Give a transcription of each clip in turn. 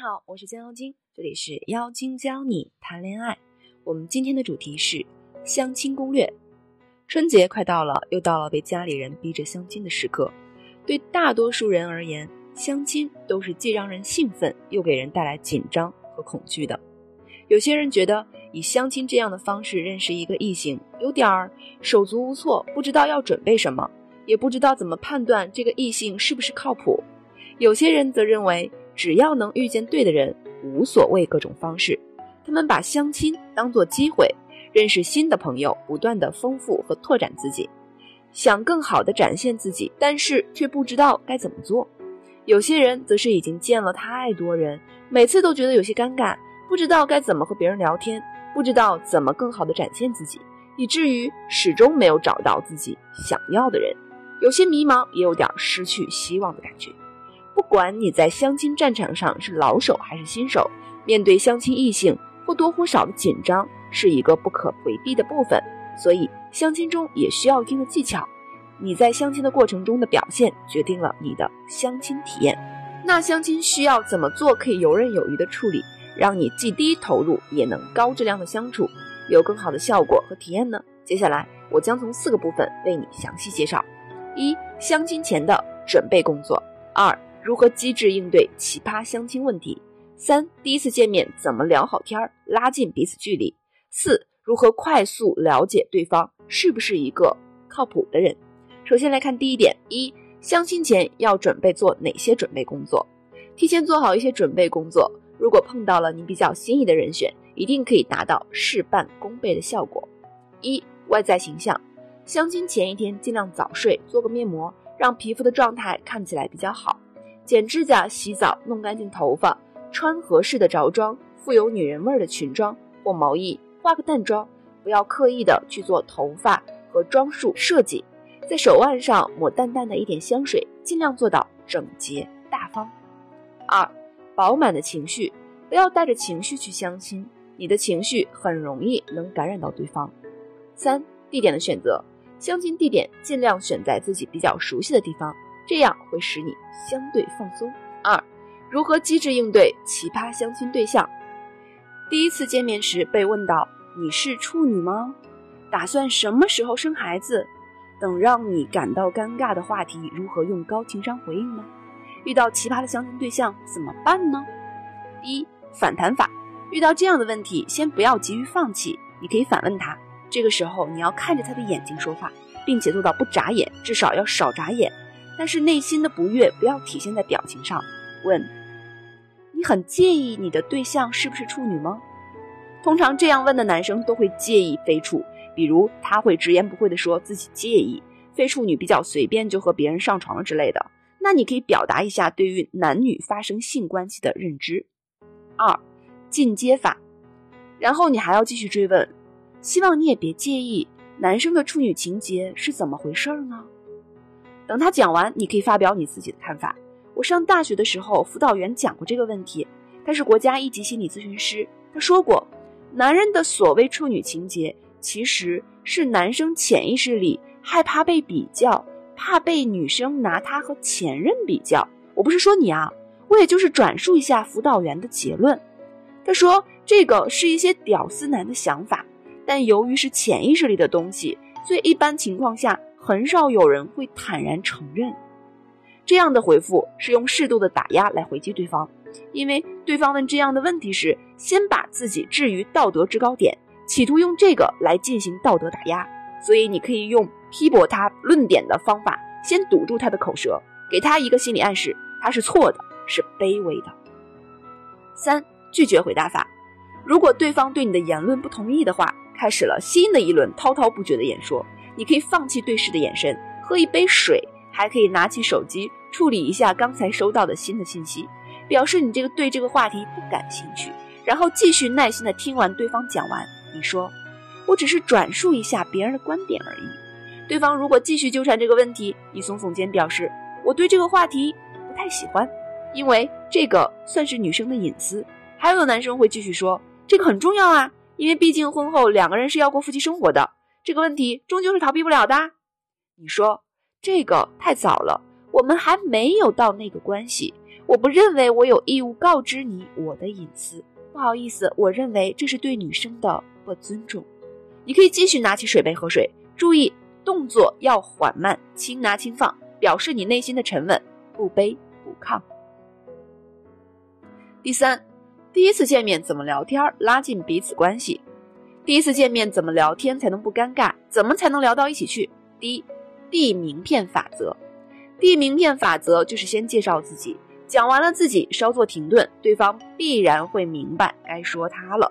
好，我是江妖精，这里是妖精教你谈恋爱。我们今天的主题是相亲攻略。春节快到了，又到了被家里人逼着相亲的时刻。对大多数人而言，相亲都是既让人兴奋，又给人带来紧张和恐惧的。有些人觉得以相亲这样的方式认识一个异性，有点儿手足无措，不知道要准备什么，也不知道怎么判断这个异性是不是靠谱。有些人则认为。只要能遇见对的人，无所谓各种方式。他们把相亲当做机会，认识新的朋友，不断的丰富和拓展自己，想更好的展现自己，但是却不知道该怎么做。有些人则是已经见了太多人，每次都觉得有些尴尬，不知道该怎么和别人聊天，不知道怎么更好的展现自己，以至于始终没有找到自己想要的人，有些迷茫，也有点失去希望的感觉。不管你在相亲战场上是老手还是新手，面对相亲异性或多或少的紧张是一个不可回避的部分。所以，相亲中也需要一定的技巧。你在相亲的过程中的表现，决定了你的相亲体验。那相亲需要怎么做可以游刃有余的处理，让你既低投入也能高质量的相处，有更好的效果和体验呢？接下来，我将从四个部分为你详细介绍：一、相亲前的准备工作；二、如何机智应对奇葩相亲问题？三、第一次见面怎么聊好天儿，拉近彼此距离？四、如何快速了解对方是不是一个靠谱的人？首先来看第一点：一、相亲前要准备做哪些准备工作？提前做好一些准备工作，如果碰到了你比较心仪的人选，一定可以达到事半功倍的效果。一、外在形象，相亲前一天尽量早睡，做个面膜，让皮肤的状态看起来比较好。剪指甲、洗澡、弄干净头发，穿合适的着装，富有女人味儿的裙装或毛衣，化个淡妆，不要刻意的去做头发和装束设计，在手腕上抹淡淡的一点香水，尽量做到整洁大方。二，饱满的情绪，不要带着情绪去相亲，你的情绪很容易能感染到对方。三，地点的选择，相亲地点尽量选在自己比较熟悉的地方。这样会使你相对放松。二，如何机智应对奇葩相亲对象？第一次见面时被问到你是处女吗？打算什么时候生孩子？等让你感到尴尬的话题，如何用高情商回应呢？遇到奇葩的相亲对象怎么办呢？一反弹法，遇到这样的问题，先不要急于放弃，你可以反问他。这个时候你要看着他的眼睛说话，并且做到不眨眼，至少要少眨眼。但是内心的不悦不要体现在表情上。问：你很介意你的对象是不是处女吗？通常这样问的男生都会介意非处，比如他会直言不讳的说自己介意非处女比较随便就和别人上床了之类的。那你可以表达一下对于男女发生性关系的认知。二，进阶法。然后你还要继续追问，希望你也别介意男生的处女情节是怎么回事呢？等他讲完，你可以发表你自己的看法。我上大学的时候，辅导员讲过这个问题。他是国家一级心理咨询师，他说过，男人的所谓处女情节，其实是男生潜意识里害怕被比较，怕被女生拿他和前任比较。我不是说你啊，我也就是转述一下辅导员的结论。他说，这个是一些屌丝男的想法，但由于是潜意识里的东西，所以一般情况下。很少有人会坦然承认，这样的回复是用适度的打压来回击对方，因为对方问这样的问题时，先把自己置于道德制高点，企图用这个来进行道德打压，所以你可以用批驳他论点的方法，先堵住他的口舌，给他一个心理暗示，他是错的，是卑微的。三拒绝回答法，如果对方对你的言论不同意的话，开始了新的一轮滔滔不绝的演说。你可以放弃对视的眼神，喝一杯水，还可以拿起手机处理一下刚才收到的新的信息，表示你这个对这个话题不感兴趣，然后继续耐心的听完对方讲完。你说，我只是转述一下别人的观点而已。对方如果继续纠缠这个问题，你耸耸肩表示我对这个话题不太喜欢，因为这个算是女生的隐私。还有的男生会继续说这个很重要啊，因为毕竟婚后两个人是要过夫妻生活的。这个问题终究是逃避不了的。你说这个太早了，我们还没有到那个关系。我不认为我有义务告知你我的隐私。不好意思，我认为这是对女生的不尊重。你可以继续拿起水杯喝水，注意动作要缓慢，轻拿轻放，表示你内心的沉稳，不卑不亢。第三，第一次见面怎么聊天拉近彼此关系？第一次见面怎么聊天才能不尴尬？怎么才能聊到一起去？第一，递名片法则。递名片法则就是先介绍自己，讲完了自己，稍作停顿，对方必然会明白该说他了。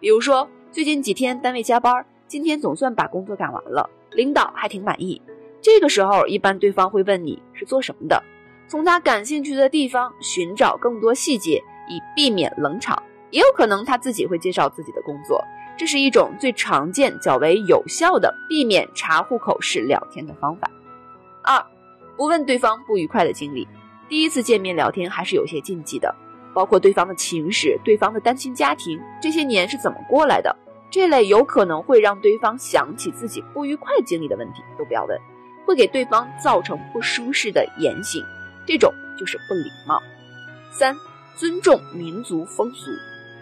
比如说，最近几天单位加班，今天总算把工作赶完了，领导还挺满意。这个时候，一般对方会问你是做什么的，从他感兴趣的地方寻找更多细节，以避免冷场。也有可能他自己会介绍自己的工作。这是一种最常见、较为有效的避免查户口式聊天的方法。二，不问对方不愉快的经历。第一次见面聊天还是有些禁忌的，包括对方的情史、对方的单亲家庭这些年是怎么过来的，这类有可能会让对方想起自己不愉快经历的问题都不要问，会给对方造成不舒适的言行，这种就是不礼貌。三，尊重民族风俗，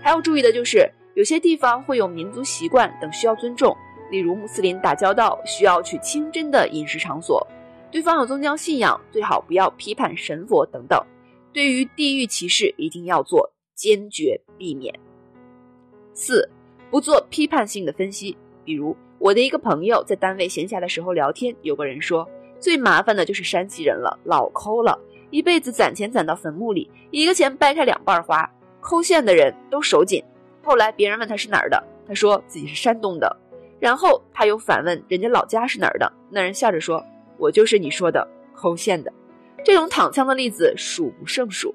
还要注意的就是。有些地方会有民族习惯等需要尊重，例如穆斯林打交道需要去清真的饮食场所，对方有宗教信仰，最好不要批判神佛等等。对于地域歧视，一定要做坚决避免。四，不做批判性的分析。比如我的一个朋友在单位闲暇的时候聊天，有个人说最麻烦的就是山西人了，老抠了，一辈子攒钱攒到坟墓里，一个钱掰开两半花，抠线的人都手紧。后来别人问他是哪儿的，他说自己是山东的。然后他又反问人家老家是哪儿的，那人笑着说：“我就是你说的抠线的。”这种躺枪的例子数不胜数。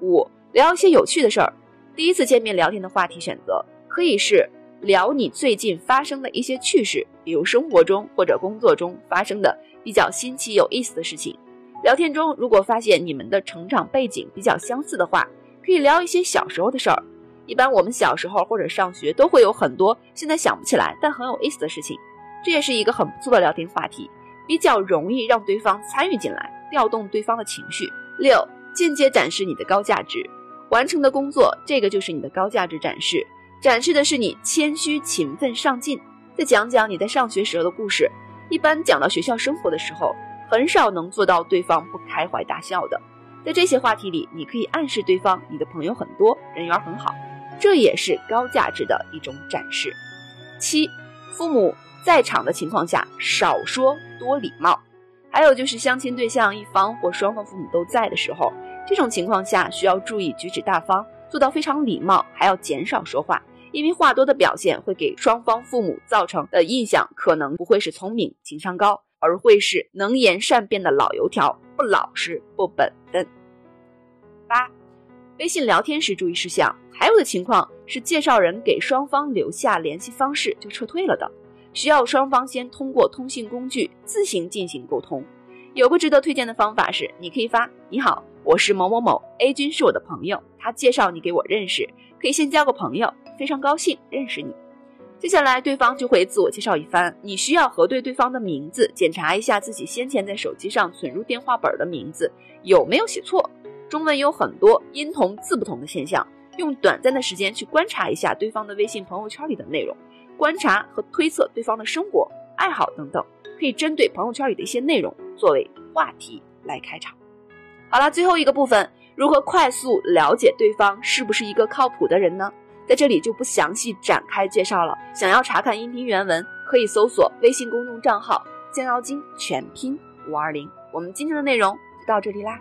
五，聊一些有趣的事儿。第一次见面聊天的话题选择可以是聊你最近发生的一些趣事，比如生活中或者工作中发生的比较新奇有意思的事情。聊天中如果发现你们的成长背景比较相似的话，可以聊一些小时候的事儿。一般我们小时候或者上学都会有很多现在想不起来但很有意思的事情，这也是一个很不错的聊天话题，比较容易让对方参与进来，调动对方的情绪。六，间接展示你的高价值，完成的工作，这个就是你的高价值展示，展示的是你谦虚、勤奋、上进。再讲讲你在上学时候的故事，一般讲到学校生活的时候，很少能做到对方不开怀大笑的。在这些话题里，你可以暗示对方你的朋友很多，人缘很好。这也是高价值的一种展示。七，父母在场的情况下少说多礼貌。还有就是相亲对象一方或双方父母都在的时候，这种情况下需要注意举止大方，做到非常礼貌，还要减少说话，因为话多的表现会给双方父母造成的印象可能不会是聪明、情商高，而会是能言善辩的老油条，不老实、不本分。八。微信聊天时注意事项，还有的情况是介绍人给双方留下联系方式就撤退了的，需要双方先通过通信工具自行进行沟通。有个值得推荐的方法是，你可以发“你好，我是某某某，A 君是我的朋友，他介绍你给我认识，可以先交个朋友，非常高兴认识你。”接下来对方就会自我介绍一番，你需要核对对方的名字，检查一下自己先前在手机上存入电话本的名字有没有写错。中文有很多音同字不同的现象，用短暂的时间去观察一下对方的微信朋友圈里的内容，观察和推测对方的生活、爱好等等，可以针对朋友圈里的一些内容作为话题来开场。好了，最后一个部分，如何快速了解对方是不是一个靠谱的人呢？在这里就不详细展开介绍了。想要查看音频原文，可以搜索微信公众账号“将妖精”全拼五二零。我们今天的内容就到这里啦。